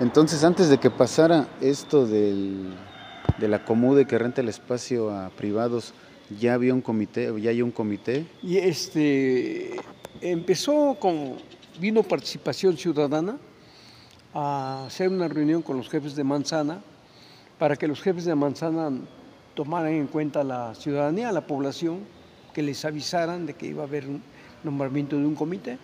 Entonces, antes de que pasara esto del, de la Comude que renta el espacio a privados, ¿ya había un comité, ya hay un comité? Y este, empezó con, vino participación ciudadana a hacer una reunión con los jefes de manzana para que los jefes de manzana tomaran en cuenta la ciudadanía, la población, que les avisaran de que iba a haber un nombramiento de un comité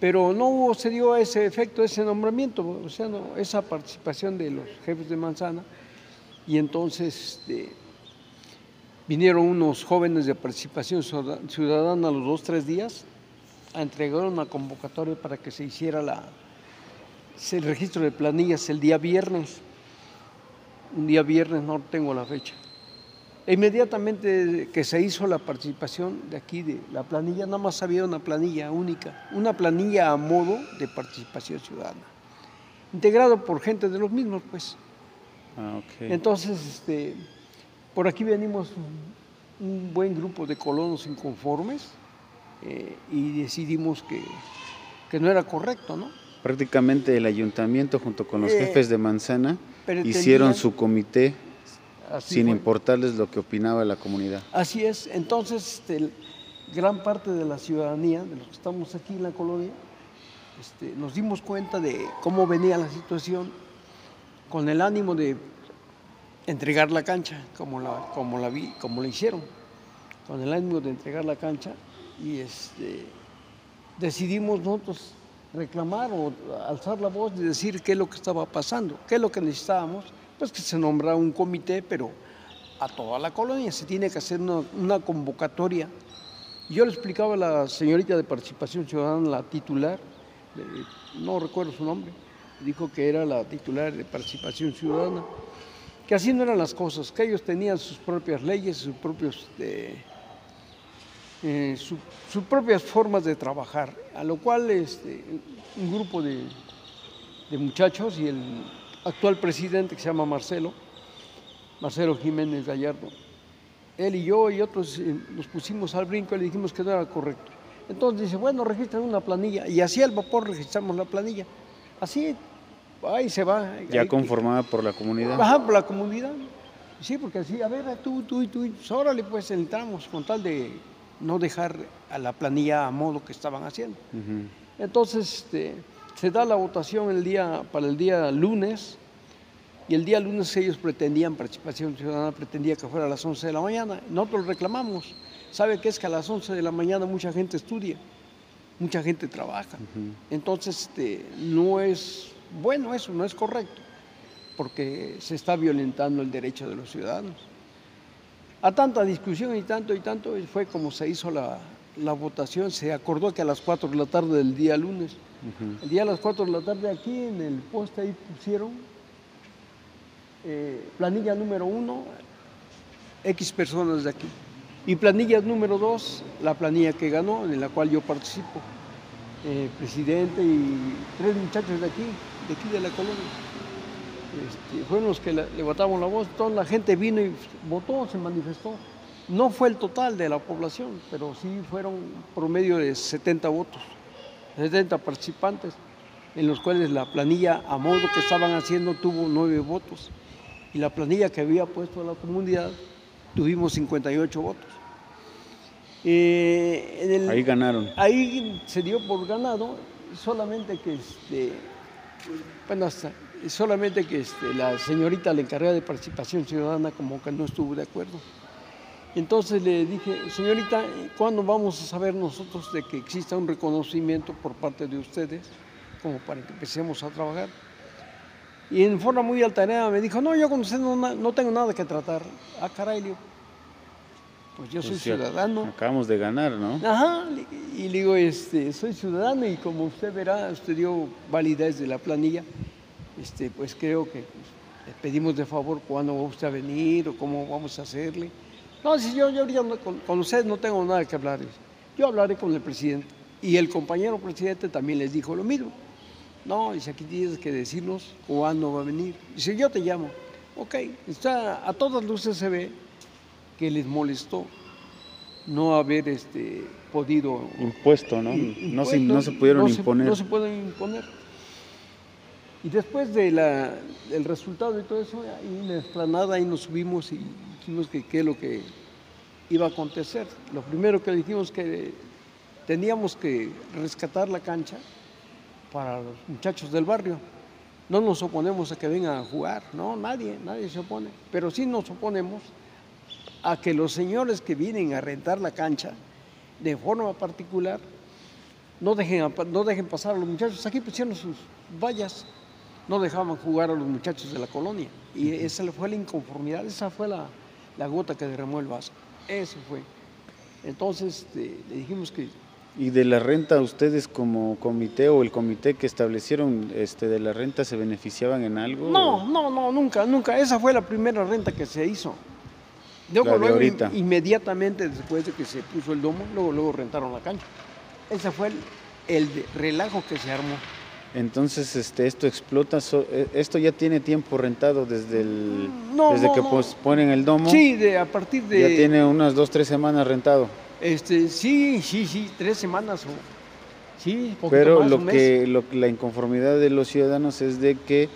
pero no se dio ese efecto, ese nombramiento, o sea, esa participación de los jefes de manzana. Y entonces este, vinieron unos jóvenes de participación ciudadana los dos, tres días a entregar una convocatoria para que se hiciera el registro de planillas el día viernes. Un día viernes, no tengo la fecha. E inmediatamente que se hizo la participación de aquí, de la planilla, nada más había una planilla única, una planilla a modo de participación ciudadana, integrado por gente de los mismos, pues. Ah, Entonces, este, por aquí venimos un, buen grupo de colonos inconformes eh, y decidimos que, que, no era correcto, ¿no? Prácticamente el ayuntamiento junto con los eh, jefes de manzana hicieron su comité sin importarles lo que opinaba la comunidad. Así es, entonces este, gran parte de la ciudadanía, de los que estamos aquí en la colonia, este, nos dimos cuenta de cómo venía la situación con el ánimo de entregar la cancha, como la, como la, vi, como la hicieron, con el ánimo de entregar la cancha y este, decidimos nosotros reclamar o alzar la voz y decir qué es lo que estaba pasando, qué es lo que necesitábamos pues que se nombra un comité, pero a toda la colonia se tiene que hacer una, convocatoria. Yo le explicaba a la señorita de Participación Ciudadana, la titular, no recuerdo su nombre, dijo que era la titular de Participación Ciudadana, que así no eran las cosas, que ellos tenían sus propias leyes, sus propios... Eh, sus propias formas de trabajar, a lo cual este, un grupo de, de muchachos y el actual presidente que se llama Marcelo, Marcelo Jiménez Gallardo. Él y yo y otros eh, nos pusimos al brinco y le dijimos que no era correcto. Entonces dice, bueno, registran una planilla. Y así al vapor registramos la planilla. Así, ahí se va. Ya conformada por la comunidad. Por la comunidad. Sí, porque así, a ver, tú, tú y tú, pues, órale, pues entramos con tal de no dejar a la planilla a modo que estaban haciendo. Entonces, este, se da la votación el día, para el día lunes y el día lunes ellos pretendían, participación ciudadana pretendía que fuera a las 11 de la mañana. Nosotros reclamamos. ¿Sabe qué es que a las 11 de la mañana mucha gente estudia? Mucha gente trabaja. Entonces, este, no es bueno eso, no es correcto, porque se está violentando el derecho de los ciudadanos. A tanta discusión y tanto y tanto fue como se hizo la, la votación, se acordó que a las 4 de la tarde del día lunes el día a las 4 de la tarde aquí en el poste ahí pusieron eh, planilla número 1, X personas de aquí. Y planilla número 2, la planilla que ganó, en la cual yo participo. Eh, presidente y tres muchachos de aquí, de aquí de la colonia. Este, fueron los que le votamos la voz, toda la gente vino y votó, se manifestó. No fue el total de la población, pero sí fueron promedio de 70 votos. 70 participantes, en los cuales la planilla a modo que estaban haciendo tuvo nueve votos y la planilla que había puesto la comunidad tuvimos 58 votos. Eh, ahí ganaron. Ahí se dio por ganado, solamente que este, bueno, solamente que este, la señorita, la encargada de participación ciudadana, como que no estuvo de acuerdo. Entonces le dije, señorita, ¿cuándo vamos a saber nosotros de que exista un reconocimiento por parte de ustedes, como para que empecemos a trabajar? Y en forma muy altanera me dijo, no, yo con usted no, tengo nada que tratar. Ah, caray, le pues yo soy pues ciudadano. Acabamos de ganar, ¿no? Ajá, y le digo, este, soy ciudadano y como usted verá, usted dio validez de la planilla, este, pues creo que le pedimos de favor cuándo va usted a venir o cómo vamos a hacerle. No, si yo, yo ahorita con, con, ustedes no tengo nada que hablar. Yo hablaré con el presidente. Y el compañero presidente también les dijo lo mismo. No, dice, aquí tienes que decirnos cuándo va a venir. Dice, yo te llamo. Ok, está, a todas luces se ve que les molestó no haber este, podido... Impuesto, ¿no? no, se, no se pudieron imponer. no se pueden imponer. Y después de del resultado y todo eso, ahí en la explanada, ahí nos subimos y dijimos que qué es lo que iba a acontecer. Lo primero que dijimos que teníamos que rescatar la cancha para los muchachos del barrio. No nos oponemos a que vengan a jugar, no, nadie, nadie se opone, pero sí nos oponemos a que los señores que vienen a rentar la cancha de forma particular no dejen, no dejen pasar a los muchachos. Aquí pusieron sus vallas, no dejaban jugar a los muchachos de la colonia. Y esa fue la inconformidad, esa fue la, la gota que derramó el vaso. Eso fue. Entonces este, le dijimos que ¿Y de la renta ustedes como comité o el comité que establecieron este, de la renta se beneficiaban en algo? No, no, no, nunca, nunca. Esa fue la primera renta que se hizo. Luego, luego inmediatamente después de que se puso el domo, luego, luego rentaron la cancha. Ese fue el, relajo que se armó. Entonces, este, esto explota, eh, esto ya tiene tiempo rentado desde el, desde que ponen el domo. Sí, de, a partir de. Ya tiene unas dos, tres semanas rentado. Este, sí, sí, sí, tres semanas o sí, Pero lo que lo, la inconformidad de los ciudadanos es de que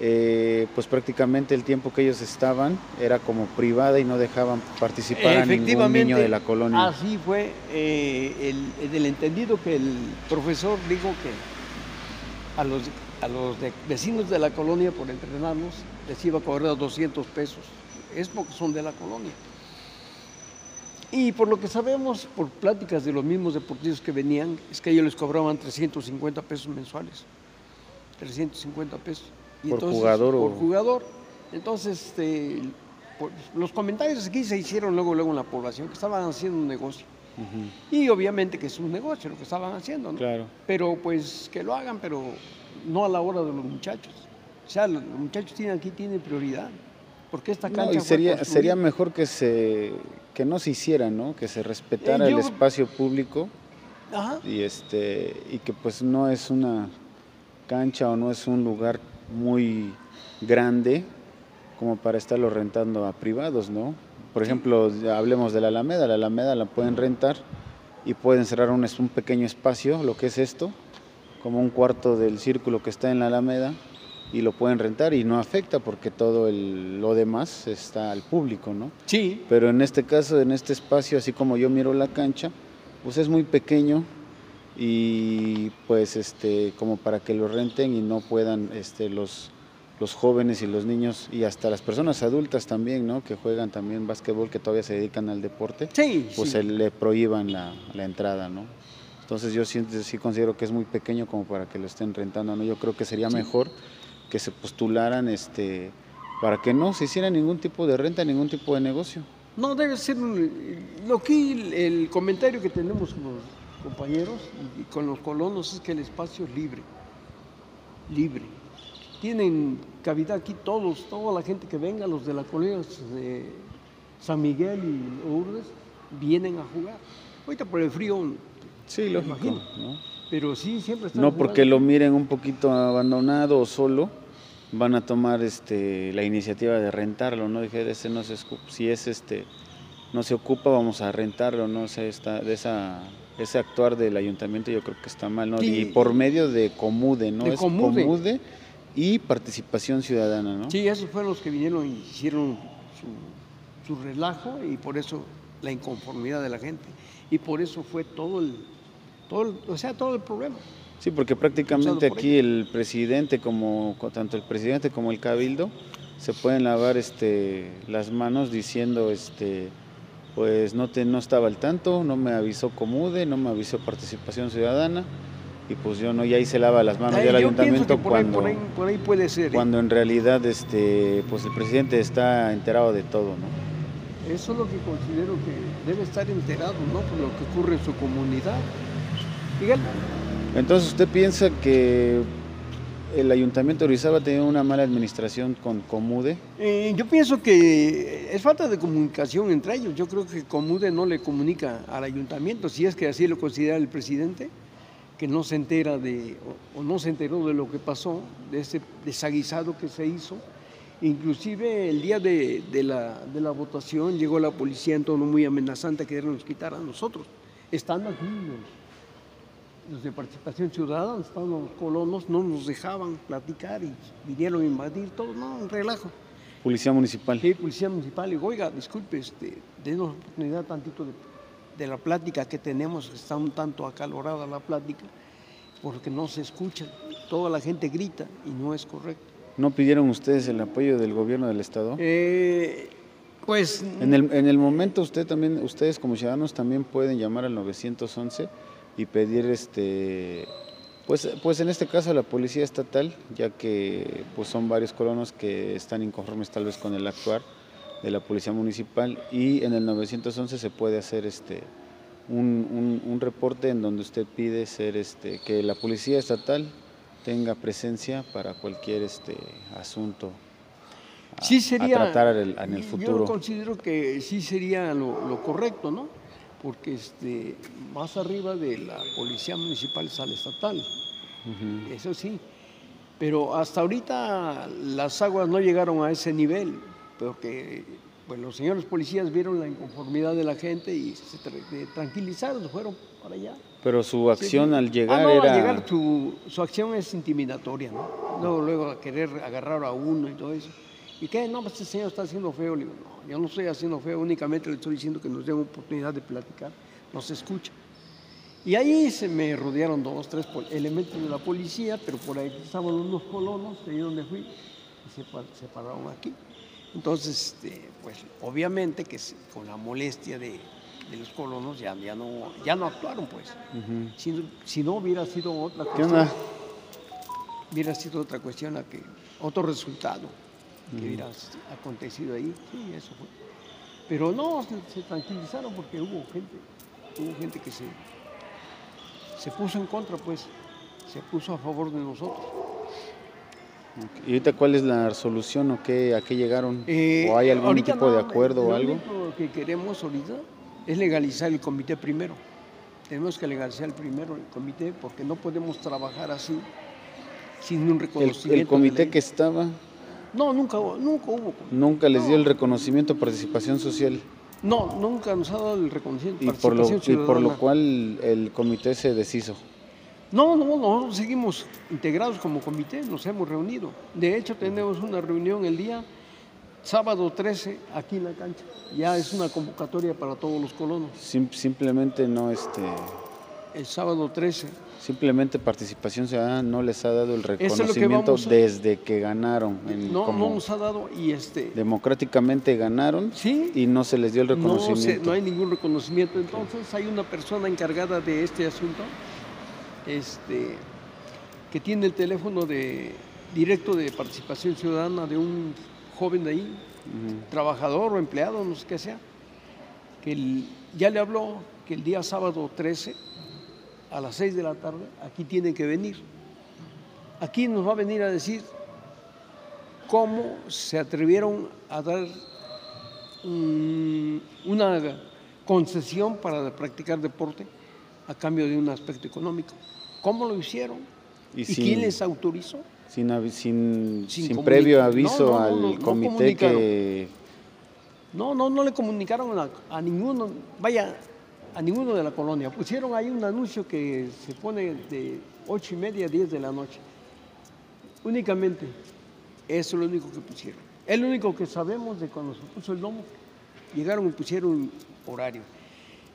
eh, pues prácticamente el tiempo que ellos estaban era como privada y no dejaban participar a ningún niño de la colonia. Así fue eh, el, entendido que el profesor dijo que a los, a los vecinos de la colonia por entrenarnos les iba a cobrar 200 pesos. Es porque son de la colonia. Y por lo que sabemos, por pláticas de los mismos deportistas que venían, es que ellos les cobraban 350 pesos mensuales. 350 pesos. ¿Por jugador? Por jugador. Entonces, este, los comentarios aquí se hicieron luego, luego en la población, que estaban haciendo un negocio. Y obviamente que es un negocio lo que estaban haciendo, ¿no? Claro. Pero pues que lo hagan, pero no a la hora de los muchachos. O sea, los muchachos tienen, aquí tienen prioridad. Porque esta cancha. sería, sería mejor que se que no se hiciera, ¿no? Que se respetara eh, el espacio público y este y que pues no es una cancha o no es un lugar muy grande como para estarlo rentando a privados, ¿no? Por ejemplo, hablemos de la Alameda, la Alameda la pueden rentar y pueden cerrar un, un pequeño espacio, lo que es esto, como un cuarto del círculo que está en la Alameda y lo pueden rentar y no afecta porque todo lo demás está al público, ¿no? Sí. Pero en este caso, en este espacio, así como yo miro la cancha, pues es muy pequeño y pues este como para que lo renten y no puedan este los los jóvenes y los niños y hasta las personas adultas también, ¿no? Que juegan también básquetbol, que todavía se dedican al deporte, sí, pues se le prohíban la, la entrada, ¿no? Entonces yo sí, sí, considero que es muy pequeño como para que lo estén rentando, ¿no? Yo creo que sería mejor que se postularan este, para que no se hiciera ningún tipo de renta, ningún tipo de negocio. No, debe ser lo que el comentario que tenemos con los compañeros y con los colonos es que el espacio es libre, libre. Tienen cavidad aquí todos, toda la gente que venga, los de la colonia de San Miguel y Urdes, vienen a jugar. Ahorita por el frío, sí, lógico, ¿no? pero sí siempre están No porque lo miren un poquito abandonado o solo, van a tomar este, la iniciativa de rentarlo, ¿no? Dije, ese no se, si es este, no se ocupa, vamos a rentarlo, ¿no? sé está, de esa, ese actuar del ayuntamiento yo creo que está mal, ¿no? Y por medio de Comude, ¿no? es Comude. Y participación ciudadana, ¿no? Sí, esos fueron los que vinieron y hicieron su, su relajo y por eso la inconformidad de la gente. Y por eso fue todo el, todo o sea, todo el problema. Sí, porque prácticamente aquí el presidente, como tanto el presidente como el cabildo, se pueden lavar este, las manos diciendo, este, pues no, te, no estaba al tanto, no me avisó Comude, no me avisó Participación Ciudadana, y pues yo no, y ahí se lava las manos ya el ayuntamiento cuando, por ahí, puede ser. ¿eh? Cuando en realidad este, pues el presidente está enterado de todo, ¿no? Eso es lo que considero que debe estar enterado, ¿no? Por lo que ocurre en su comunidad. Miguel. Entonces, ¿usted piensa que el ayuntamiento de Orizaba tiene una mala administración con Comude? Eh, yo pienso que es falta de comunicación entre ellos. Yo creo que Comude no le comunica al ayuntamiento, si es que así lo considera el presidente, que no se entera de, o, no se enteró de lo que pasó, de ese desaguisado que se hizo. Inclusive el día de, la, de la, votación llegó la policía en tono muy amenazante a querernos quitar a nosotros, estando aquí los de participación ciudadana, estaban los colonos, no nos dejaban platicar y vinieron a invadir todo, no, un relajo. Policía municipal. Sí, policía municipal. Y oiga, disculpe, este, denos oportunidad tantito de, de, la plática que tenemos, está un tanto acalorada la plática, porque no se escucha, toda la gente grita y no es correcto. ¿No pidieron ustedes el apoyo del gobierno del estado? Eh, pues en el, en el momento usted también, ustedes como ciudadanos también pueden llamar al 911 y pedir este pues, pues en este caso la policía estatal, ya que pues son varios colonos que están inconformes tal vez con el actuar de la policía municipal y en el 911 se puede hacer este un, un, reporte en donde usted pide ser este que la policía estatal tenga presencia para cualquier este asunto sí sería, tratar en el futuro. Yo considero que sí sería lo, lo correcto, ¿no? porque este, más arriba de la policía municipal está la estatal, eso sí. Pero hasta ahorita las aguas no llegaron a ese nivel, porque pues, los señores policías vieron la inconformidad de la gente y se tranquilizaron, fueron para allá. Pero su acción al llegar ah, no, era... Al llegar su, su acción es intimidatoria, ¿no? Luego, luego a querer agarrar a uno y todo eso. ¿Y qué? No, pues este señor está haciendo feo. Le digo, no, yo no estoy haciendo feo, únicamente le estoy diciendo que nos den oportunidad de platicar, nos escucha. Y ahí se me rodearon dos, tres elementos de la policía, pero por ahí estaban unos colonos, de ahí donde fui, y se, se pararon aquí. Entonces, este, pues obviamente que con la molestia de, de los colonos ya, ya, no, ya no actuaron, pues. si, si, no hubiera sido otra cuestión, hubiera sido otra cuestión, a que, otro resultado que hubiera acontecido ahí. Sí, eso fue. Pero no, se, tranquilizaron porque hubo gente, hubo gente que se, se puso en contra, pues, se puso a favor de nosotros. ¿Y ahorita cuál es la solución o qué, a qué llegaron? Eh, ¿O hay algún tipo de acuerdo o algo? Lo que queremos ahorita es legalizar el comité primero. Tenemos que legalizar el primero el comité porque no podemos trabajar así sin un reconocimiento. el comité que estaba no, nunca, nunca hubo. ¿Nunca les dio el reconocimiento participación social? No, nunca nos ha dado el reconocimiento de participación social. Y por lo cual el comité se deshizo. No, no, no, seguimos integrados como comité, nos hemos reunido. De hecho, tenemos una reunión el día sábado 13 aquí en la cancha. Ya es una convocatoria para todos los colonos. simplemente no este el sábado 13 Simplemente Participación Ciudadana no les ha dado el reconocimiento desde que ganaron. no, no nos ha dado y este... Democráticamente ganaron ¿Sí? y no se les dio el reconocimiento. No, no hay ningún reconocimiento. Entonces hay una persona encargada de este asunto este, que tiene el teléfono de, directo de Participación Ciudadana de un joven de ahí, trabajador o empleado, no sé qué sea, que ya le habló que el día sábado 13 a las 6 de la tarde, aquí tienen que venir. Aquí nos va a venir a decir cómo se atrevieron a dar una concesión para practicar deporte a cambio de un aspecto económico. ¿Cómo lo hicieron? ¿Y, quién les autorizó? Sin, sin, previo aviso al comité que... No, no, no le comunicaron a, a ninguno. Vaya, a ninguno de la colonia. Pusieron ahí un anuncio que se pone de ocho y media a 10 de la noche. Únicamente, eso es lo único que pusieron. Es lo único que sabemos de cuando se puso el lomo. Llegaron y pusieron horario.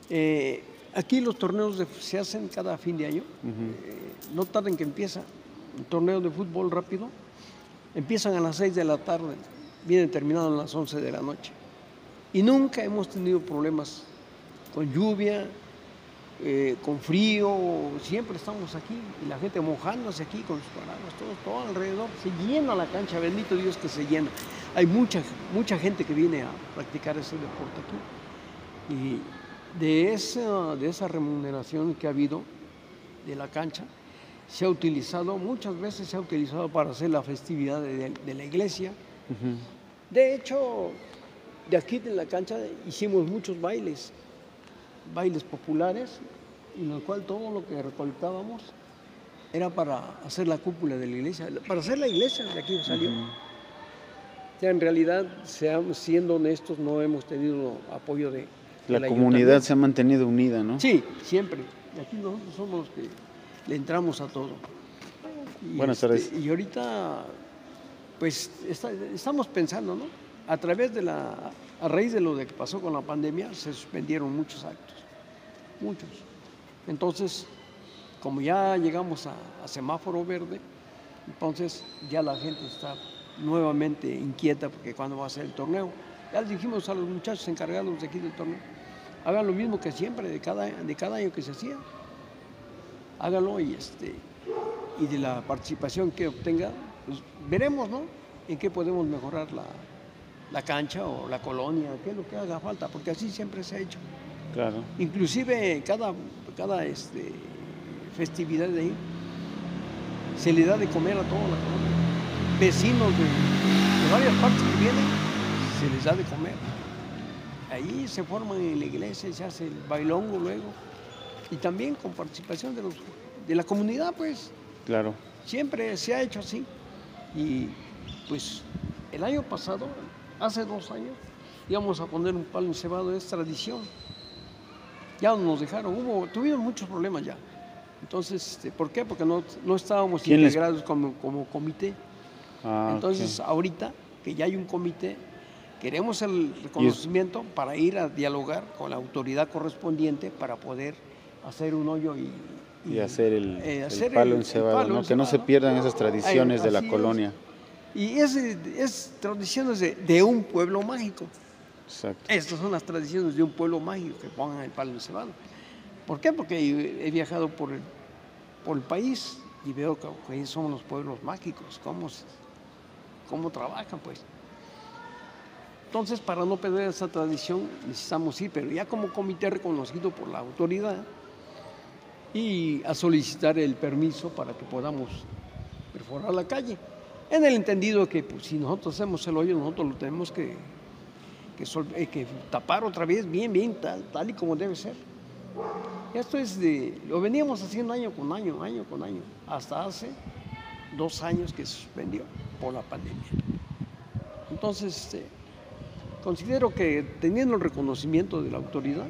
Eh, aquí los torneos se hacen cada fin de año. Eh, no tarden que empieza. Un torneo de fútbol rápido. Empiezan a las 6 de la tarde. Vienen terminados a las 11 de la noche. Y nunca hemos tenido problemas con lluvia, eh, con frío, siempre estamos aquí y la gente mojándose aquí con sus paraguas, todo, todo alrededor, se llena la cancha, bendito Dios que se llena. Hay mucha, mucha gente que viene a practicar ese deporte aquí. Y de esa, de esa remuneración que ha habido de la cancha, se ha utilizado, muchas veces se ha utilizado para hacer la festividad de, la iglesia. De hecho, de aquí de la cancha hicimos muchos bailes bailes populares, en el cual todo lo que recolectábamos era para hacer la cúpula de la iglesia, para hacer la iglesia, de aquí salió. Ya en realidad, seamos, siendo honestos, no hemos tenido apoyo de... La, comunidad se ha mantenido unida, ¿no? Sí, siempre. Y aquí nosotros somos los que le entramos a todo. Buenas tardes. Este, y ahorita, pues estamos pensando, ¿no? A través de la, a raíz de lo que pasó con la pandemia, se suspendieron muchos actos, muchos. Entonces, como ya llegamos a, semáforo verde, entonces ya la gente está nuevamente inquieta porque cuando va a ser el torneo. Ya les dijimos a los muchachos encargados de aquí del torneo, hagan lo mismo que siempre, de cada, de cada año que se hacía. Háganlo y, este, y de la participación que obtenga, pues veremos, ¿no? En qué podemos mejorar la, la cancha o la colonia, qué es lo que haga falta, porque así siempre se ha hecho. Claro. Inclusive cada, cada este, festividad de ahí se le da de comer a toda la colonia. Vecinos de, varias partes que vienen, se les da de comer. Ahí se forman en la iglesia, se hace el bailongo luego. Y también con participación de, los, de la comunidad, pues. Claro. Siempre se ha hecho así. Y pues el año pasado, hace dos años, íbamos a poner un palo encebado, es tradición. Ya nos dejaron, hubo, tuvimos muchos problemas ya. Entonces, este, ¿por qué? Porque no, no estábamos integrados como, como, comité. Ah, Entonces, ahorita que ya hay un comité, queremos el reconocimiento para ir a dialogar con la autoridad correspondiente para poder hacer un hoyo y, y, hacer el, eh, palo encebado, ¿no? que no se pierdan esas tradiciones de la colonia. Y es, es tradiciones de, un pueblo mágico. Exacto. Estas son las tradiciones de un pueblo mágico que pongan el palo encebado. ¿Por qué? Porque he viajado por el, por el país y veo que, son los pueblos mágicos, cómo, cómo trabajan, pues. Entonces, para no perder esa tradición, necesitamos ir, pero ya como comité reconocido por la autoridad, y a solicitar el permiso para que podamos perforar la calle. En el entendido que pues, si nosotros hacemos el hoyo, nosotros lo tenemos que, que, eh, tapar otra vez bien, bien, tal, tal y como debe ser. Esto es de, lo veníamos haciendo año con año, año con año, hasta hace dos años que se suspendió por la pandemia. Entonces, este, considero que teniendo el reconocimiento de la autoridad,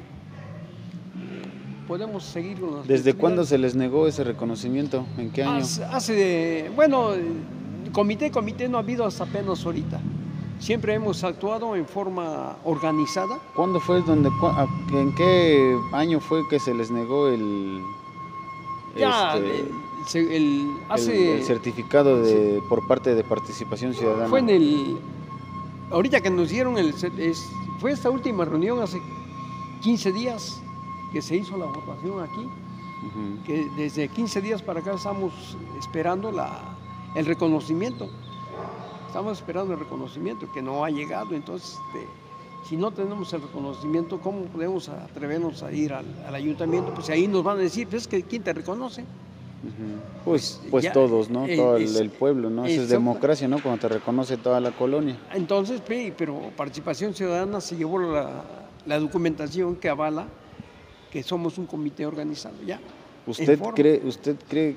podemos seguir con ¿Desde cuándo se les negó ese reconocimiento? ¿En qué año? Hace, bueno, comité, comité no ha habido hasta apenas ahorita. Siempre hemos actuado en forma organizada. ¿Cuándo fue donde, en qué año fue que se les negó el, este, el, certificado de, por parte de participación ciudadana? Fue en el, ahorita que nos dieron el, fue esta última reunión hace 15 días que se hizo la votación aquí, que desde 15 días para acá estamos esperando la, el reconocimiento. Estamos esperando el reconocimiento que no ha llegado, entonces este, si no tenemos el reconocimiento, ¿cómo podemos atrevernos a ir al, ayuntamiento? Pues ahí nos van a decir, pues que ¿quién te reconoce? Pues, pues, todos, ¿no? Eh, Todo el, pueblo, ¿no? Eso es democracia, ¿no? Cuando te reconoce toda la colonia. Entonces, pero Participación Ciudadana se llevó la, la documentación que avala que somos un comité organizado, ¿ya? ¿Usted cree, ¿Usted cree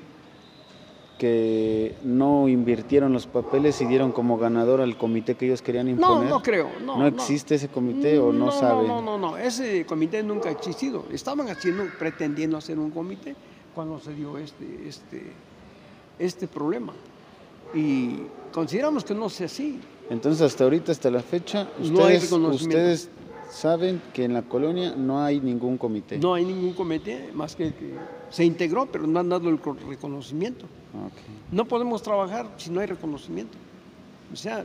que no invirtieron los papeles y dieron como ganador al comité que ellos querían imponer? No, no creo. ¿No, existe ese comité o no, sabe? No, no, no, ese comité nunca ha existido. Estaban haciendo, pretendiendo hacer un comité cuando se dio este, este, este problema. Y consideramos que no sea así. Entonces, hasta ahorita, hasta la fecha, ustedes, ustedes saben que en la colonia no hay ningún comité. No hay ningún comité, más que, que se integró, pero no han dado el reconocimiento. No podemos trabajar si no hay reconocimiento. O sea,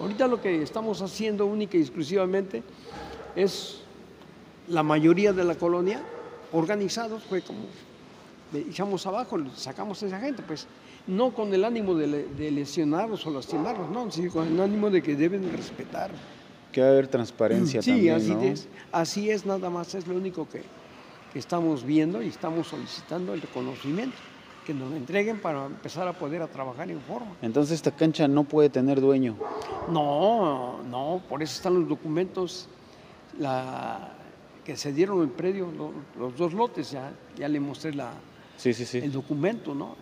ahorita lo que estamos haciendo única y exclusivamente es la mayoría de la colonia organizados, fue como echamos abajo, sacamos a esa gente, pues no con el ánimo de, de lesionarlos o lastimarlos, no, sino con el ánimo de que deben respetar que haber transparencia sí, así es. Así es, nada más, es lo único que, estamos viendo y estamos solicitando el reconocimiento, que nos lo entreguen para empezar a poder a trabajar en forma. Entonces esta cancha no puede tener dueño. No, no, por eso están los documentos la, que se dieron el predio, los, dos lotes, ya, ya le mostré la, sí, sí, sí. el documento, ¿no?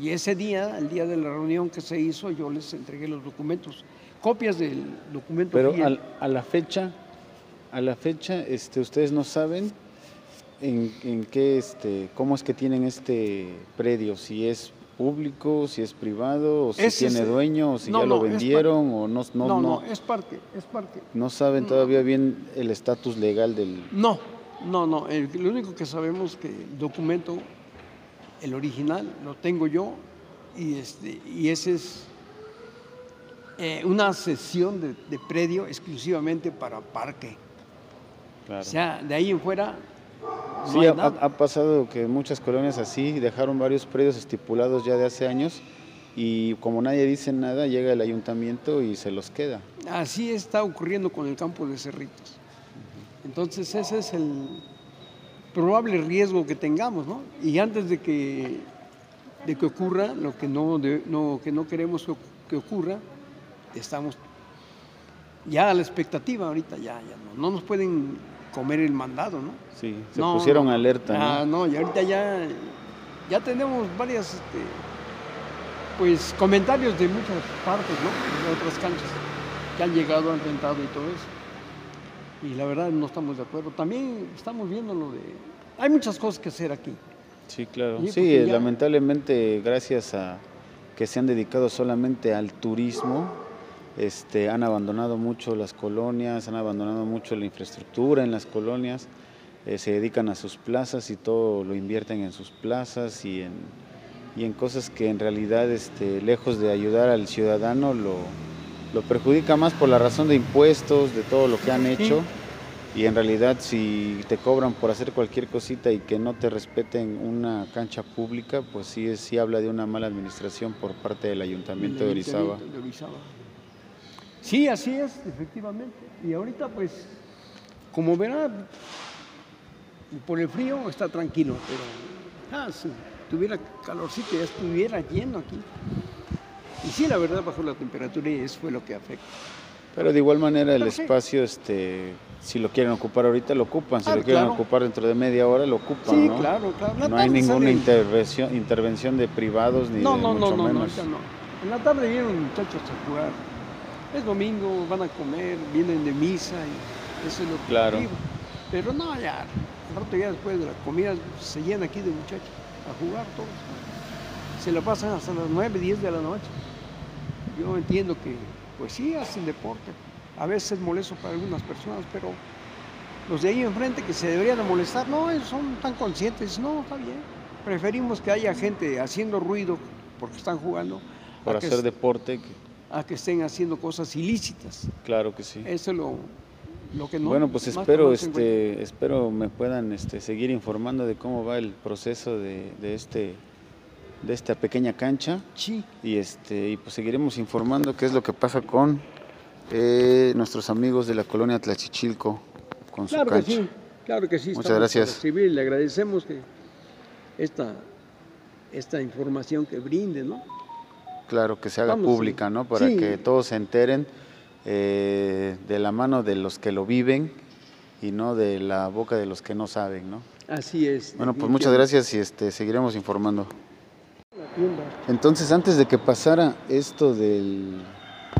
Y, y, ese día, el día de la reunión que se hizo, yo les entregué los documentos copias del documento. Pero a la fecha, a la fecha, este, ustedes no saben en, qué, este, cómo es que tienen este predio, si es público, si es privado, o si tiene dueño, o si ya lo vendieron, o no no, no, no, es parque, es parque. No saben todavía bien el estatus legal del... No, no, no, lo único que sabemos es que el documento, el original, lo tengo yo, y, este, y ese es eh, una sesión de, predio exclusivamente para parque. O sea, de ahí en fuera sí, ha, pasado que muchas colonias así dejaron varios predios estipulados ya de hace años y como nadie dice nada, llega el ayuntamiento y se los queda. Así está ocurriendo con el campo de Cerritos. Entonces ese es el probable riesgo que tengamos, ¿no? Y antes de que, de que ocurra lo que no, no, que no queremos que ocurra, estamos ya a la expectativa ahorita, ya, ya no, no nos pueden comer el mandado, ¿no? Sí, se pusieron alerta. Ah, ¿no? y ahorita ya, ya tenemos varias, este, pues, comentarios de muchas partes, ¿no? De otras canchas que han llegado, han rentado y todo eso. Y la verdad no estamos de acuerdo. También estamos viendo lo de... Hay muchas cosas que hacer aquí. Sí, claro. Sí, lamentablemente gracias a que se han dedicado solamente al turismo, este, han abandonado mucho las colonias, han abandonado mucho la infraestructura en las colonias, eh, se dedican a sus plazas y todo lo invierten en sus plazas y en, y en cosas que en realidad, este, lejos de ayudar al ciudadano, lo, lo, perjudica más por la razón de impuestos, de todo lo que han hecho. Y en realidad si te cobran por hacer cualquier cosita y que no te respeten una cancha pública, pues sí, sí habla de una mala administración por parte del Ayuntamiento, de Orizaba. Sí, así es, efectivamente. Y ahorita, pues, como verá, por el frío está tranquilo, pero ah, si tuviera calorcito ya estuviera lleno aquí. Sí, la verdad, bajó la temperatura y eso fue lo que afecta. Pero de igual manera el espacio, este, si lo quieren ocupar ahorita, lo ocupan. Si ah, lo quieren ocupar dentro de media hora, lo ocupan, sí, claro, claro. no hay ninguna intervención, intervención de privados ni no, de no, mucho no, menos. No, no, En la tarde vienen muchachos a jugar es domingo, van a comer, vienen de misa y eso es lo que claro. Pero no, ya, un rato ya después de la comida se llena aquí de muchachos a jugar todos. Se la pasan hasta las 9, 10 de la noche. Yo entiendo que, pues sí, hacen deporte. A veces es molesto para algunas personas, pero los de ahí enfrente que se deberían de molestar, no, son tan conscientes, no, está bien. Preferimos que haya gente haciendo ruido porque están jugando. Para hacer deporte a que estén haciendo cosas ilícitas. Claro que sí. Eso es lo, lo que no. Bueno, pues espero, este, espero me puedan este, seguir informando de cómo va el proceso de, de este de esta pequeña cancha. Sí. Y este y pues seguiremos informando qué es lo que pasa con eh, nuestros amigos de la colonia Tlachichilco con claro su cancha. Que sí, claro que sí. Muchas gracias. Civil, le agradecemos que esta esta información que brinde, ¿no? Claro, que se haga pública, ¿no? Para que todos se enteren eh, de la mano de los que lo viven y no de la boca de los que no saben, ¿no? Así es. Bueno, pues muchas gracias y este, seguiremos informando. Entonces, antes de que pasara esto del,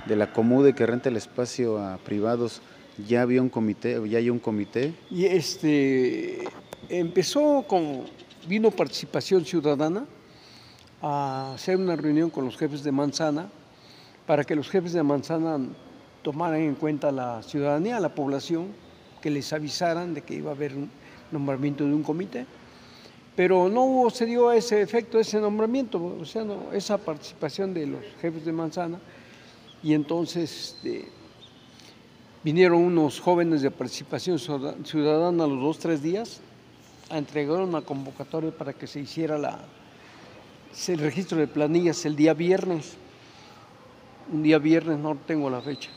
de la Comude que renta el espacio a privados, ¿ya había un comité, ya hay un comité? Y este, empezó con, vino participación ciudadana, a hacer una reunión con los jefes de manzana para que los jefes de manzana tomaran en cuenta la ciudadanía, la población, que les avisaran de que iba a haber un nombramiento de un comité. Pero no se dio ese efecto, ese nombramiento, o sea, esa participación de los jefes de manzana. Y entonces este, vinieron unos jóvenes de participación ciudadana los dos, tres días a entregar una convocatoria para que se hiciera el registro de planillas el día viernes. Un día viernes, no tengo la fecha.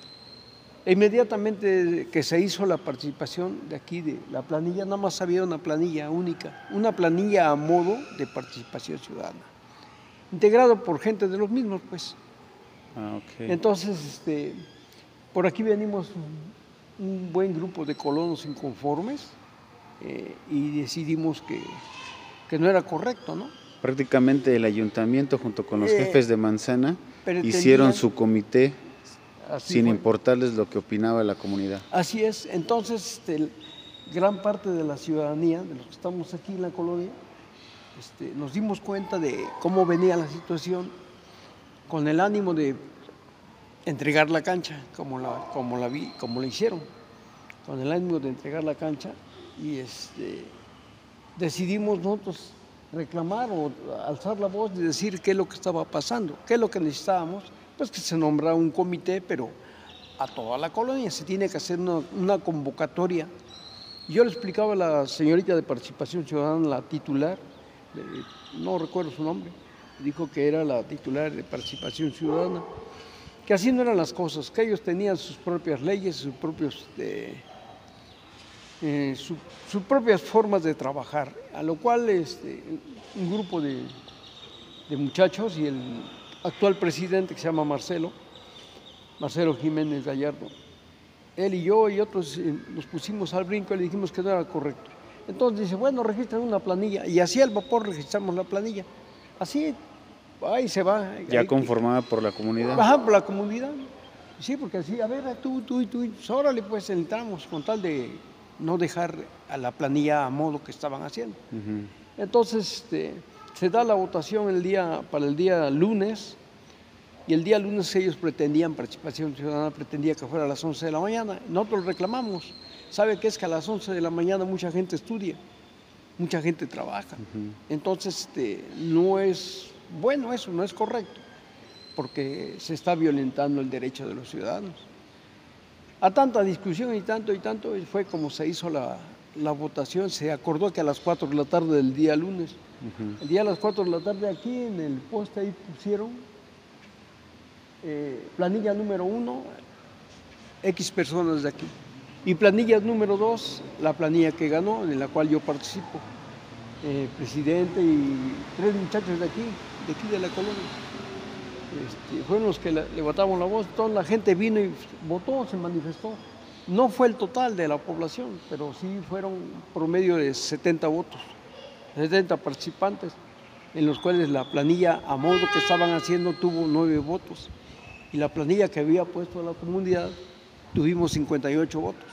E inmediatamente que se hizo la participación de aquí de la planilla, nada más había una planilla única, una planilla a modo de participación ciudadana, integrado por gente de los mismos, pues. Ah, Entonces, este, por aquí venimos un, buen grupo de colonos inconformes eh, y decidimos que, que no era correcto, ¿no? prácticamente el ayuntamiento junto con los eh, jefes de manzana hicieron su comité sin importarles lo que opinaba la comunidad. Así es, entonces este, gran parte de la ciudadanía, de los que estamos aquí en la colonia, este, nos dimos cuenta de cómo venía la situación con el ánimo de entregar la cancha, como la, como la, vi, como la hicieron, con el ánimo de entregar la cancha y este, decidimos nosotros reclamar o alzar la voz y decir qué es lo que estaba pasando, qué es lo que necesitábamos, pues que se nombrara un comité, pero a toda la colonia se tiene que hacer una, convocatoria. Yo le explicaba a la señorita de Participación Ciudadana, la titular, no recuerdo su nombre, dijo que era la titular de Participación Ciudadana, que así no eran las cosas, que ellos tenían sus propias leyes, sus propios... Eh, sus propias formas de trabajar, a lo cual este, un grupo de, muchachos y el actual presidente que se llama Marcelo, Marcelo Jiménez Gallardo, él y yo y otros eh, nos pusimos al brinco y le dijimos que no era correcto. Entonces dice, bueno, registran una planilla. Y así al vapor registramos la planilla. Así, ahí se va. Ya conformada por la comunidad. Ajá, por la comunidad. Sí, porque así, a ver, tú, tú y tú, pues, órale, pues entramos con tal de no dejar a la planilla a modo que estaban haciendo. Entonces este, se da la votación el día, para el día lunes y el día lunes ellos pretendían, participación ciudadana pretendía que fuera a las 11 de la mañana. Nosotros reclamamos. ¿Sabe qué es que a las 11 de la mañana mucha gente estudia? Mucha gente trabaja. Entonces este, no es bueno eso, no es correcto, porque se está violentando el derecho de los ciudadanos. A tanta discusión y tanto y tanto fue como se hizo la, votación, se acordó que a las 4 de la tarde del día lunes, el día a las 4 de la tarde aquí en el poste ahí pusieron eh, planilla número 1, X personas de aquí, y planilla número 2, la planilla que ganó, en la cual yo participo, eh, presidente y tres muchachos de aquí, de aquí de la colonia. Este, fueron los que le, la voz, toda la gente vino y votó, se manifestó. No fue el total de la población, pero sí fueron promedio de 70 votos, 70 participantes, en los cuales la planilla a modo que estaban haciendo tuvo 9 votos y la planilla que había puesto a la comunidad tuvimos 58 votos.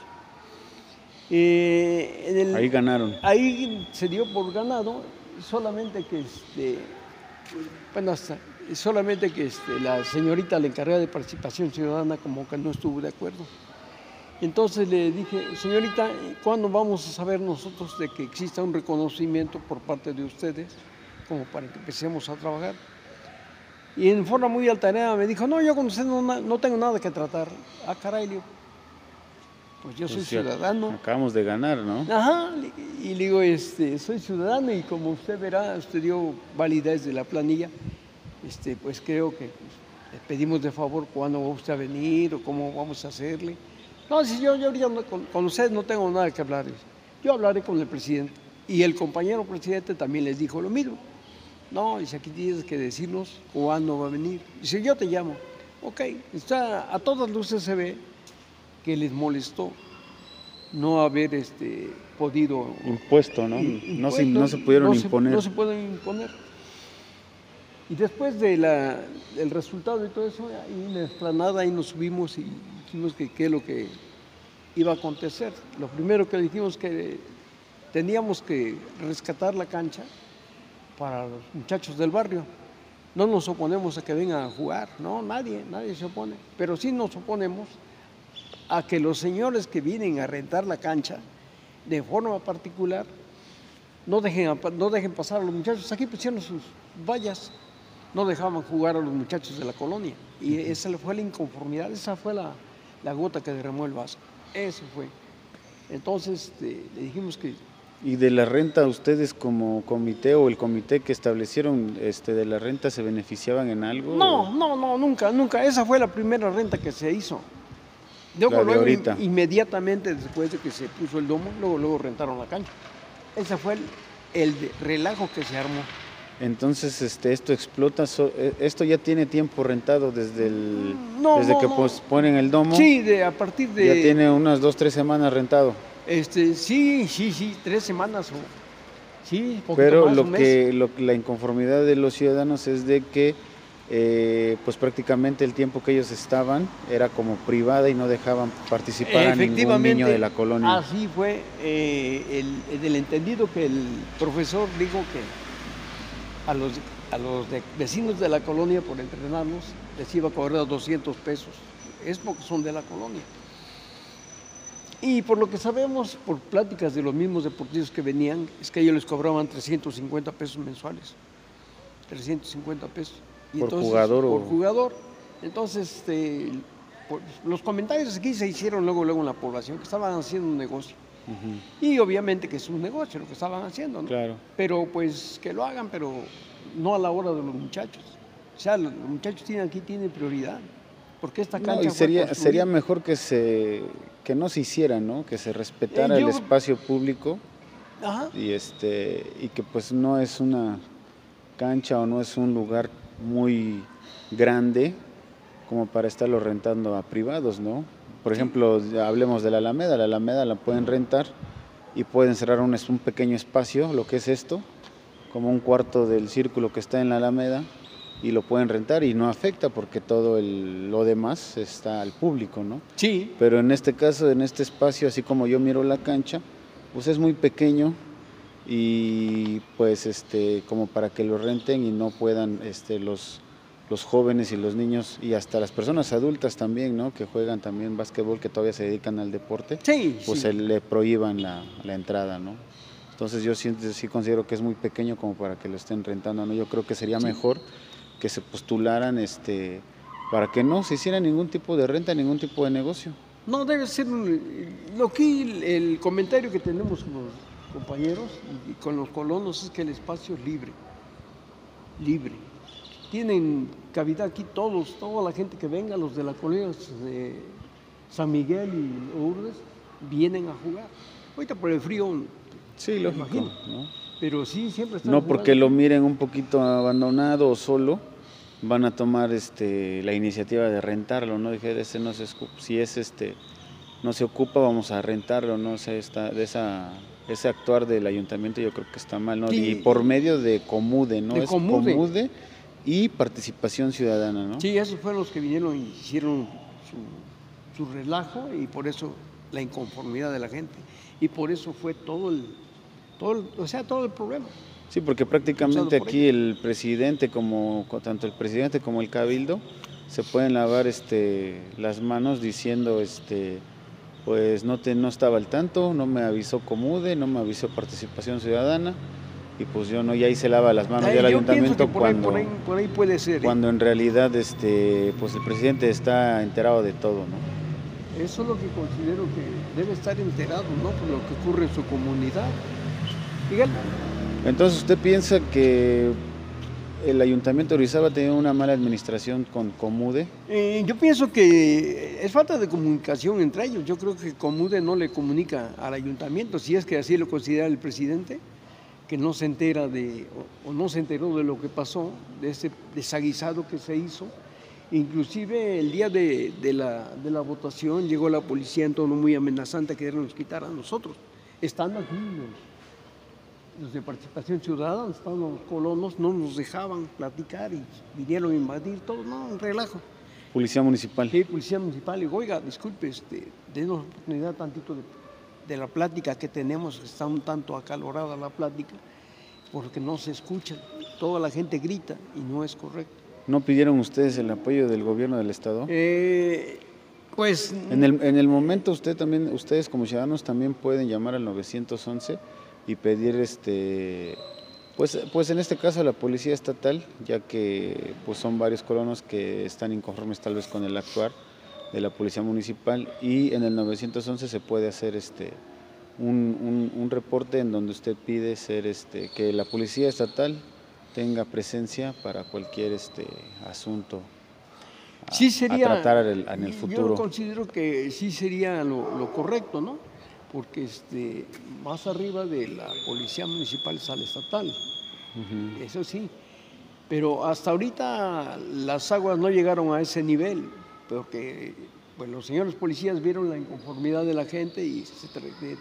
Eh, ahí ganaron. Ahí se dio por ganado, solamente que este, bueno, hasta solamente que este, la señorita, la encargada de participación ciudadana, como que no estuvo de acuerdo. Entonces le dije, señorita, ¿cuándo vamos a saber nosotros de que exista un reconocimiento por parte de ustedes, como para que empecemos a trabajar? Y en forma muy altanera me dijo, no, yo con usted no, tengo nada que tratar. Ah, caray, pues yo soy pues ciudadano. Acabamos de ganar, ¿no? Ajá, y le digo, este, soy ciudadano y como usted verá, usted dio validez de la planilla este, pues creo que pues, le pedimos de favor cuándo va usted a venir o cómo vamos a hacerle. No, si yo, yo ahorita con, con ustedes no tengo nada que hablar. Yo hablaré con el presidente. Y el compañero presidente también les dijo lo mismo. No, dice, aquí tienes que decirnos cuándo va a venir. Dice, yo te llamo. Ok, está, a todas luces se ve que les molestó no haber este, podido... Impuesto, ¿no? no, se, no se pudieron imponer. no se pueden imponer. Y después de del resultado y todo eso, ahí en la explanada, ahí nos subimos y dijimos que qué es lo que iba a acontecer. Lo primero que dijimos que teníamos que rescatar la cancha para los muchachos del barrio. No nos oponemos a que vengan a jugar, no, nadie, nadie se opone. Pero sí nos oponemos a que los señores que vienen a rentar la cancha de forma particular no dejen, no dejen pasar a los muchachos. Aquí pusieron sus vallas no dejaban jugar a los muchachos de la colonia. Y esa fue la inconformidad, esa fue la, gota que derramó el vaso. Eso fue. Entonces este, le dijimos que... ¿Y de la renta ustedes como comité o el comité que establecieron este, de la renta se beneficiaban en algo? No, no, no, nunca, nunca. Esa fue la primera renta que se hizo. Luego, luego inmediatamente después de que se puso el domo, luego, luego rentaron la cancha. Ese fue el relajo que se armó. Entonces, este, esto explota, eh, esto ya tiene tiempo rentado desde el, desde que ponen el domo. Sí, de, a partir de. Ya tiene unas dos, tres semanas rentado. Este, sí, sí, sí, tres semanas o. Sí, Pero lo que, lo, la inconformidad de los ciudadanos es de que eh, pues prácticamente el tiempo que ellos estaban era como privada y no dejaban participar a ningún niño de la colonia. Así fue eh, el, entendido que el profesor dijo que a los, a los vecinos de la colonia por entrenarnos les iba a cobrar 200 pesos. Es porque son de la colonia. Y por lo que sabemos, por pláticas de los mismos deportistas que venían, es que ellos les cobraban 350 pesos mensuales. 350 pesos. ¿Por jugador? Por jugador. Entonces, este, los comentarios aquí se hicieron luego, luego en la población, que estaban haciendo un negocio. Y obviamente que es un negocio lo que estaban haciendo, ¿no? Claro. Pero pues que lo hagan, pero no a la hora de los muchachos. O sea, los muchachos tienen aquí tienen prioridad. Porque esta cancha sería, sería mejor que se que no se hiciera, ¿no? Que se respetara eh, el espacio público. Y este y que pues no es una cancha o no es un lugar muy grande como para estarlo rentando a privados, ¿no? Por ejemplo, hablemos de la Alameda, la Alameda la pueden rentar y pueden cerrar un, un pequeño espacio, lo que es esto, como un cuarto del círculo que está en la Alameda y lo pueden rentar y no afecta porque todo el, lo demás está al público, ¿no? Sí. Pero en este caso, en este espacio, así como yo miro la cancha, pues es muy pequeño, y pues este como para que lo renten y no puedan este los los jóvenes y los niños y hasta las personas adultas también, ¿no? Que juegan también básquetbol, que todavía se dedican al deporte, sí, pues se le prohíban la, la, entrada, ¿no? Entonces yo sí, sí, considero que es muy pequeño como para que lo estén rentando, ¿no? Yo creo que sería mejor que se postularan, este, para que no se hiciera ningún tipo de renta, ningún tipo de negocio. No, debe ser lo que el comentario que tenemos compañeros, y, con los colonos es que el espacio es libre, libre. Tienen cavidad aquí todos, toda la gente que venga, los de la colonia de San Miguel y Urdes, vienen a jugar. Ahorita por el frío, sí, lógico, ¿no? pero sí, siempre están No porque lo miren un poquito abandonado o solo, van a tomar este la iniciativa de rentarlo, ¿no? Dije, ese no se, si es este no se ocupa, vamos a rentarlo, no sé, está de esa ese actuar del ayuntamiento yo creo que está mal, ¿no? Y por medio de Comude, ¿no? es Comude. Y participación ciudadana, ¿no? Sí, esos fueron los que vinieron y hicieron su, relajo y por eso la inconformidad de la gente. Y por eso fue todo el, todo o sea, todo el problema. Sí, porque prácticamente aquí el presidente, como tanto el presidente como el cabildo, se pueden lavar este, las manos diciendo este, pues no, te, no estaba al tanto, no me avisó Comude, no me avisó Participación Ciudadana y pues yo no, y ahí se lava las manos ya el ayuntamiento cuando, por ahí, puede ser, ¿eh? cuando en realidad este, pues el presidente está enterado de todo, ¿no? Eso es lo que considero que debe estar enterado, ¿no? Por lo que ocurre en su comunidad. Miguel. Entonces usted piensa que el ayuntamiento de Orizaba tenido una mala administración con Comude? Eh, yo pienso que es falta de comunicación entre ellos. Yo creo que Comude no le comunica al ayuntamiento, si es que así lo considera el presidente, que no se entera de, o, no se enteró de lo que pasó, de ese desaguisado que se hizo. Inclusive el día de, la, de la votación llegó la policía en tono muy amenazante que nos quitar a nosotros, estando aquí los de participación ciudadana, estaban los colonos, no nos dejaban platicar y vinieron a invadir todo, no, un relajo. Policía municipal. Sí, policía municipal. Y oiga, disculpe, este, denos oportunidad tantito de, de, la plática que tenemos, está un tanto acalorada la plática, porque no se escucha, toda la gente grita y no es correcto. ¿No pidieron ustedes el apoyo del gobierno del estado? Eh, pues en el, en el momento usted también, ustedes como ciudadanos también pueden llamar al 911 y pedir este pues, pues en este caso la policía estatal, ya que pues son varios colonos que están inconformes tal vez con el actuar de la policía municipal y en el 911 se puede hacer este un, un, reporte en donde usted pide ser este que la policía estatal tenga presencia para cualquier este asunto sí sería, tratar en el futuro. Yo considero que sí sería lo, lo correcto, ¿no? porque este, más arriba de la policía municipal sale estatal, eso sí. Pero hasta ahorita las aguas no llegaron a ese nivel, porque pues los señores policías vieron la inconformidad de la gente y se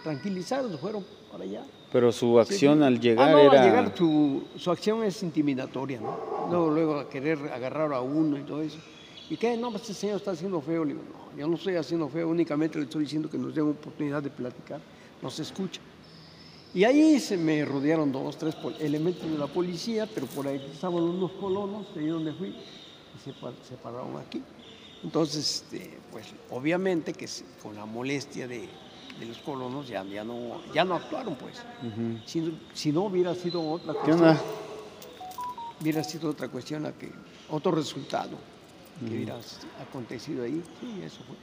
tranquilizaron, fueron para allá. Pero su acción al llegar ah, no, era... al llegar su, su, acción es intimidatoria, ¿no? Luego, luego a querer agarrar a uno y todo eso. ¿Y qué? No, pues este señor está haciendo feo. Le digo, no, yo no estoy haciendo feo, únicamente le estoy diciendo que nos dé oportunidad de platicar, nos escucha. Y ahí se me rodearon dos, tres elementos de la policía, pero por ahí estaban unos colonos, de ahí donde fui, y se, se pararon aquí. Entonces, este, pues obviamente que con la molestia de, los colonos ya, ya, no, ya no actuaron, pues. si, no hubiera sido otra cuestión, hubiera sido otra cuestión, a que, otro resultado que hubiera acontecido ahí, sí, eso fue.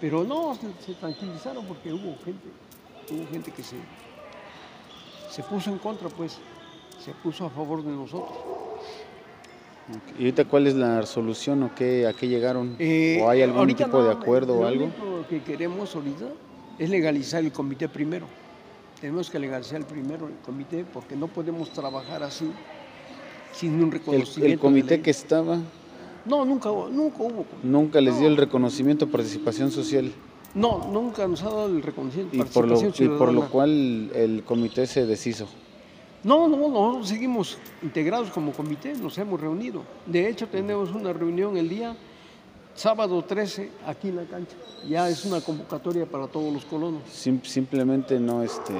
Pero no, se, tranquilizaron porque hubo gente, hubo gente que se, se puso en contra, pues, se puso a favor de nosotros. ¿Y ahorita cuál es la solución o qué, a qué llegaron? Eh, ¿O hay algún tipo de acuerdo o algo? Lo que queremos ahorita es legalizar el comité primero. Tenemos que legalizar el primero el comité porque no podemos trabajar así sin un reconocimiento. ¿El, comité que estaba? No, nunca, nunca hubo. ¿Nunca les dio el reconocimiento de participación social? No, nunca nos ha dado el reconocimiento de participación social. Y por lo cual el comité se deshizo. No, no, no, seguimos integrados como comité, nos hemos reunido. De hecho, tenemos una reunión el día sábado 13 aquí en la cancha. Ya es una convocatoria para todos los colonos. simplemente no este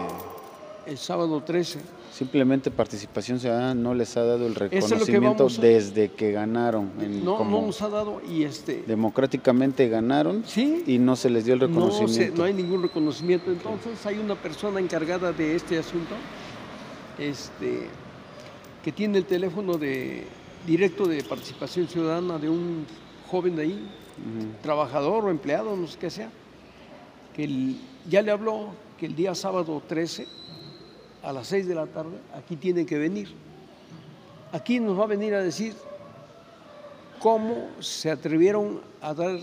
el sábado 13. Simplemente participación ciudadana no les ha dado el reconocimiento desde que ganaron. no, no nos ha dado y este. Democráticamente ganaron ¿Sí? y no se les dio el reconocimiento. No, no hay ningún reconocimiento. Entonces hay una persona encargada de este asunto este, que tiene el teléfono de, directo de participación ciudadana de un joven de ahí, trabajador o empleado, no sé qué sea, que ya le habló que el día sábado 13 a las 6 de la tarde aquí tiene que venir. Aquí nos va a venir a decir cómo se atrevieron a dar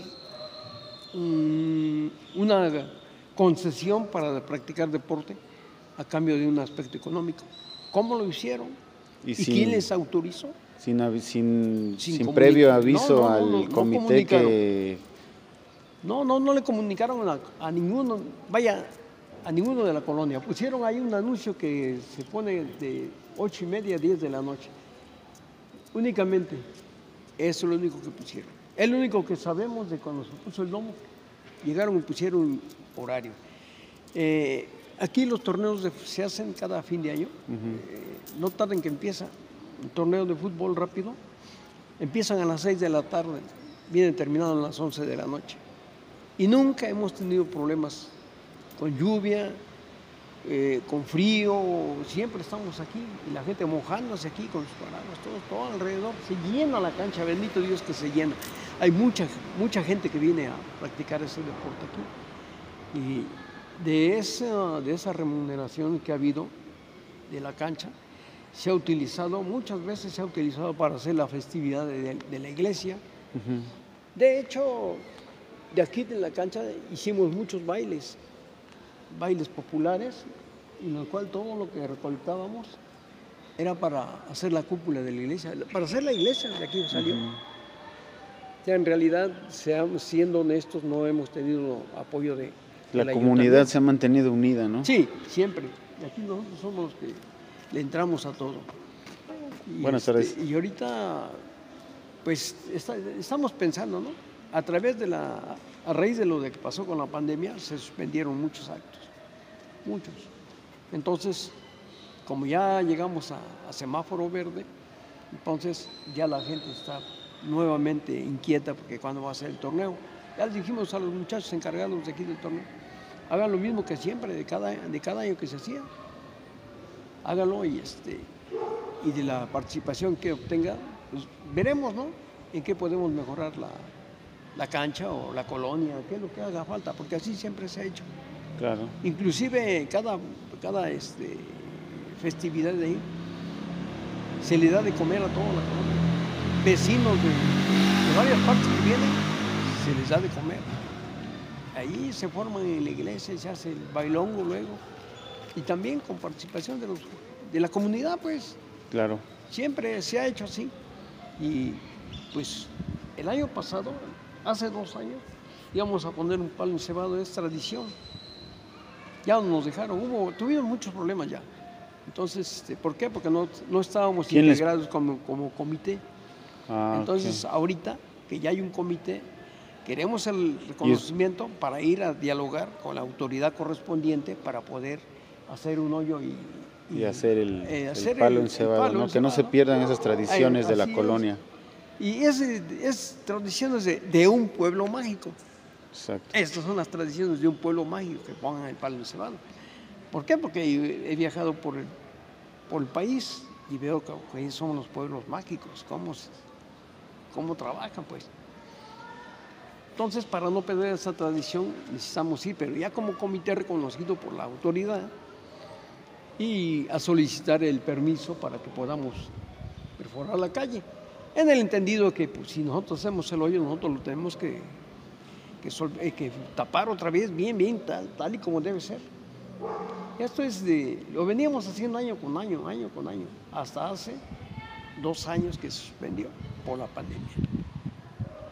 una concesión para practicar deporte a cambio de un aspecto económico. ¿Cómo lo hicieron? ¿Y, quién les autorizó? Sin, sin, sin, previo aviso al comité que... No, no, no le comunicaron a, ninguno, vaya, a ninguno de la colonia. Pusieron ahí un anuncio que se pone de ocho y media a 10 de la noche. Únicamente, eso es lo único que pusieron. Es lo único que sabemos de cuando se puso el domo. Llegaron y pusieron horario. Eh, Aquí los torneos se hacen cada fin de año. Eh, no tarden que empieza. Un torneo de fútbol rápido. Empiezan a las 6 de la tarde, vienen terminados a las 11 de la noche. Y nunca hemos tenido problemas con lluvia, eh, con frío, siempre estamos aquí y la gente mojándose aquí con sus paraguas, todo, todo alrededor. Se llena la cancha, bendito Dios que se llena. Hay mucha, mucha gente que viene a practicar ese deporte aquí. Y de esa, de esa remuneración que ha habido de la cancha, se ha utilizado, muchas veces se ha utilizado para hacer la festividad de, la iglesia. De hecho, de aquí de la cancha hicimos muchos bailes, bailes populares, en los cual todo lo que recolectábamos era para hacer la cúpula de la iglesia, para hacer la iglesia, de aquí salió. en realidad, seamos, siendo honestos, no hemos tenido apoyo de, la comunidad se ha mantenido unida, ¿no? Sí, siempre. Y aquí nosotros somos los que le entramos a todo. Y Buenas tardes. Este, y ahorita, pues estamos pensando, ¿no? A través de la, a raíz de lo que pasó con la pandemia, se suspendieron muchos actos, muchos. Entonces, como ya llegamos a, a semáforo verde, entonces ya la gente está nuevamente inquieta porque cuándo va a ser el torneo. Ya les dijimos a los muchachos encargados de aquí del torneo, hagan lo mismo que siempre, de cada, de cada año que se hacía. Háganlo y, este, y de la participación que obtenga, pues, veremos, ¿no? En qué podemos mejorar la, cancha o la colonia, qué es lo que haga falta, porque así siempre se ha hecho. Claro. Inclusive cada, cada este, festividad de ahí se le da de comer a todos los vecinos de, de varias partes que vienen se les da de comer. Ahí se forman en la iglesia, se hace el bailongo luego. Y también con participación de, los, de la comunidad, pues. Claro. Siempre se ha hecho así. Y pues el año pasado, hace dos años, íbamos a poner un palo encebado, es tradición. Ya nos dejaron, hubo, tuvimos muchos problemas ya. Entonces, este, ¿por qué? Porque no, no estábamos integrados como, como, comité. Ah, Entonces, ahorita que ya hay un comité, queremos el reconocimiento para ir a dialogar con la autoridad correspondiente para poder hacer un hoyo y, y, hacer el, eh, palo encebado, que no se pierdan esas tradiciones de la colonia. Y es, es tradiciones de, un pueblo mágico. Exacto. Estas son las tradiciones de un pueblo mágico que pongan el palo encebado. ¿Por qué? Porque he viajado por el, por el país y veo que son los pueblos mágicos, cómo, cómo trabajan, pues. Entonces, para no perder esa tradición, necesitamos ir, pero ya como comité reconocido por la autoridad, y a solicitar el permiso para que podamos perforar la calle. En el entendido que pues, si nosotros hacemos el hoyo, nosotros lo tenemos que, que, eh, tapar otra vez bien, bien, tal, tal y como debe ser. Esto es de, lo veníamos haciendo año con año, año con año, hasta hace dos años que se suspendió por la pandemia.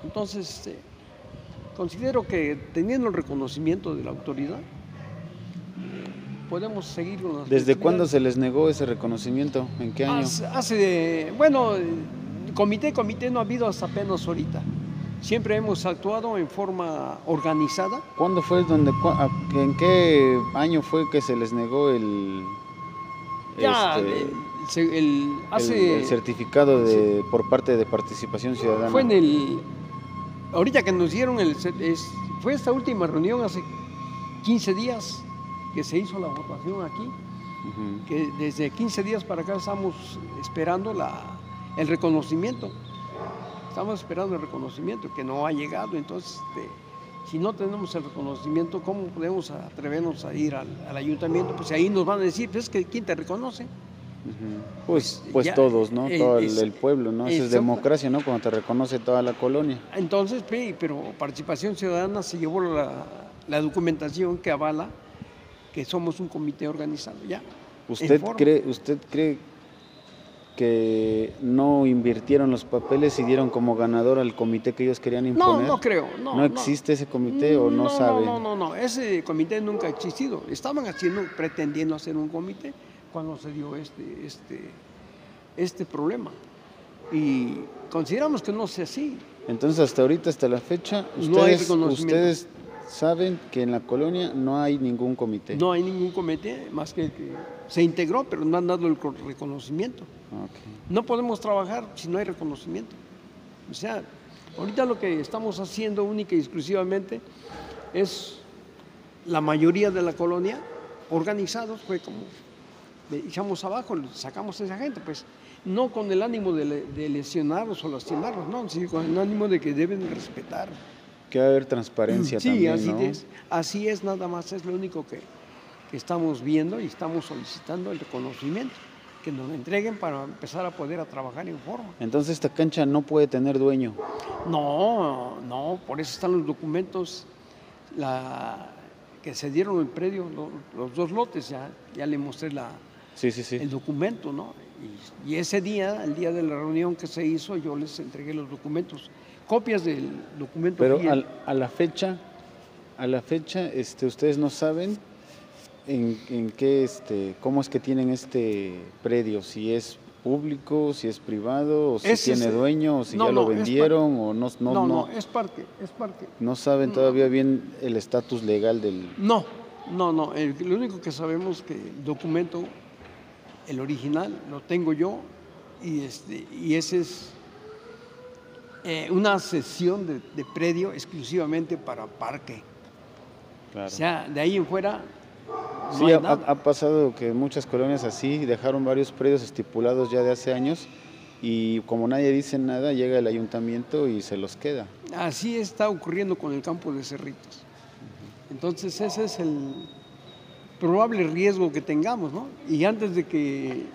Entonces, este, considero que teniendo el reconocimiento de la autoridad, podemos seguir con las ¿Desde cuándo se les negó ese reconocimiento? ¿En qué año? Hace, bueno, comité, comité no ha habido hasta apenas ahorita. Siempre hemos actuado en forma organizada. ¿Cuándo fue donde, en qué año fue que se les negó el, ya, este, el, hace, el, certificado de, por parte de participación ciudadana? Fue en el, ahorita que nos dieron el, es, fue esta última reunión hace 15 días que se hizo la votación aquí, que desde 15 días para acá estamos esperando la, el reconocimiento. Estamos esperando el reconocimiento que no ha llegado, entonces este, si no tenemos el reconocimiento, ¿cómo podemos atrevernos a ir al, ayuntamiento? Pues ahí nos van a decir, pues que ¿quién te reconoce? Pues, pues todos, ¿no? Eh, Todo el, pueblo, ¿no? Eso es democracia, ¿no? Cuando te reconoce toda la colonia. Entonces, pero Participación Ciudadana se llevó la, la documentación que avala que somos un comité organizado, ¿ya? ¿Usted cree, ¿Usted cree que no invirtieron los papeles y dieron como ganador al comité que ellos querían imponer? No, no creo. ¿No, ¿No existe ese comité o no, sabe? No, no, no, ese comité nunca ha existido. Estaban haciendo, pretendiendo hacer un comité cuando se dio este, este, este problema. Y consideramos que no sea así. Entonces, hasta ahorita, hasta la fecha, ustedes, ustedes saben que en la colonia no hay ningún comité. No hay ningún comité, más que, que se integró, pero no han dado el reconocimiento. No podemos trabajar si no hay reconocimiento. O sea, ahorita lo que estamos haciendo única y exclusivamente es la mayoría de la colonia organizados, fue como echamos abajo, sacamos a esa gente, pues no con el ánimo de, de lesionarlos o lastimarlos, no, sino con el ánimo de que deben respetar que haber transparencia sí, también, así es. Así es, nada más, es lo único que, estamos viendo y estamos solicitando el reconocimiento, que nos lo entreguen para empezar a poder a trabajar en forma. Entonces esta cancha no puede tener dueño. No, no, por eso están los documentos la, que se dieron el predio, los, dos lotes, ya, ya le mostré la, sí, sí, sí. el documento, ¿no? Y, y, ese día, el día de la reunión que se hizo, yo les entregué los documentos copias del documento. Pero a la fecha, a la fecha, este, ustedes no saben en, qué, este, cómo es que tienen este predio, si es público, si es privado, o si tiene dueño, o si ya lo vendieron, o no, no, no, no. es parque, es parque. No saben todavía bien el estatus legal del. No, no, no. lo único que sabemos es que el documento, el original, lo tengo yo y este, y ese es eh, una sesión de, predio exclusivamente para parque. O sea, de ahí en fuera. sí, ha, pasado que muchas colonias así dejaron varios predios estipulados ya de hace años y como nadie dice nada, llega el ayuntamiento y se los queda. Así está ocurriendo con el campo de Cerritos. Entonces ese es el probable riesgo que tengamos, ¿no? Y antes de que,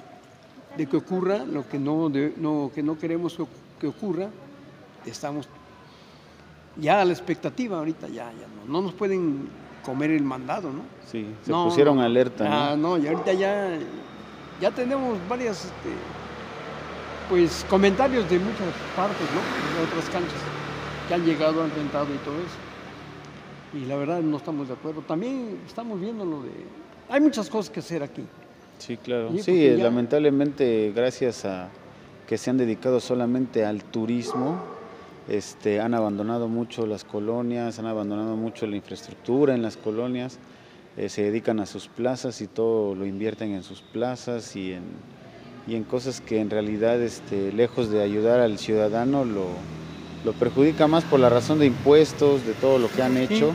de que ocurra lo que no, no, que no queremos que ocurra, estamos ya a la expectativa ahorita, ya, ya no, no nos pueden comer el mandado, ¿no? Sí, se pusieron alerta. ¿no? Ah, no, y ahorita ya, ya tenemos varias, este, pues, comentarios de muchas partes, ¿no? De otras canchas que han llegado, han rentado y todo eso. y la verdad no estamos de acuerdo. También estamos viendo lo de... Hay muchas cosas que hacer aquí. Sí, claro. Sí, lamentablemente gracias a que se han dedicado solamente al turismo, este, han abandonado mucho las colonias, han abandonado mucho la infraestructura en las colonias, eh, se dedican a sus plazas y todo lo invierten en sus plazas y en, y en cosas que en realidad, este, lejos de ayudar al ciudadano, lo, lo perjudica más por la razón de impuestos, de todo lo que han hecho.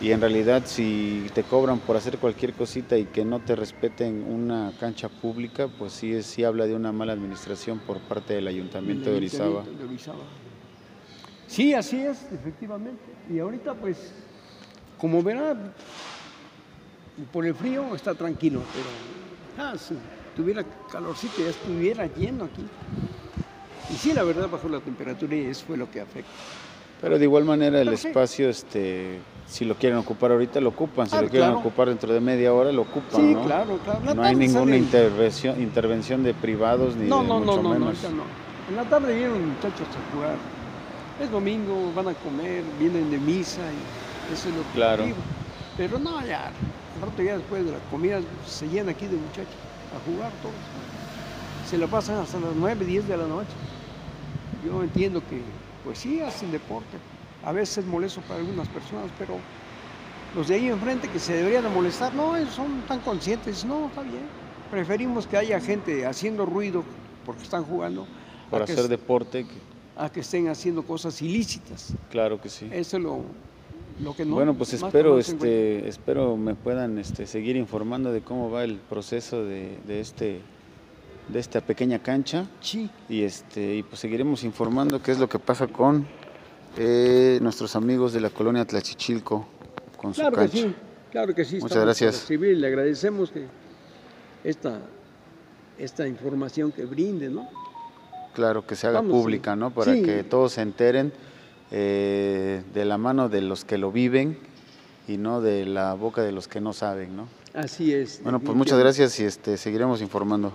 Y en realidad si te cobran por hacer cualquier cosita y que no te respeten una cancha pública, pues sí, sí habla de una mala administración por parte del Ayuntamiento, de, Orizaba. Sí, así es, efectivamente. Y ahorita pues, como verá, por el frío está tranquilo, pero ah, si tuviera calorcito ya estuviera lleno aquí. Y sí, la verdad bajó la temperatura y eso fue lo que afecta. Pero de igual manera el espacio, este, si lo quieren ocupar ahorita, lo ocupan. Si ah, lo quieren ocupar dentro de media hora, lo ocupan. Sí, claro, claro. no hay ninguna intervención, intervención de privados ni no, de no, mucho no, menos. No, no, En la tarde vienen muchachos a jugar. Es domingo, van a comer, vienen de misa y eso es lo que claro. Pero no, ya, un rato ya después de la comida se llena aquí de muchachos a jugar todos. Se la pasan hasta las 9, 10 de la noche. Yo entiendo que pues sí hacen deporte. A veces es molesto para algunas personas, pero los de ahí enfrente que se deberían de molestar, no, son tan conscientes, no, está bien. Preferimos que haya gente haciendo ruido porque están jugando. Por hacer deporte. A que estén haciendo cosas ilícitas. Claro que sí. Eso es lo, lo que no. Bueno, pues espero, este, espero me puedan este, seguir informando de cómo va el proceso de, de este de esta pequeña cancha. Sí. Y, este, y pues seguiremos informando qué es lo que pasa con eh, nuestros amigos de la colonia Tlachichilco con claro su cancha. Que sí, claro que sí. Muchas gracias. Civil, le agradecemos que esta, esta información que brinde, ¿no? Claro, que se haga pública, ¿no? Para que todos se enteren eh, de la mano de los que lo viven y no de la boca de los que no saben, ¿no? Así es. Bueno, pues muchas gracias y este, seguiremos informando.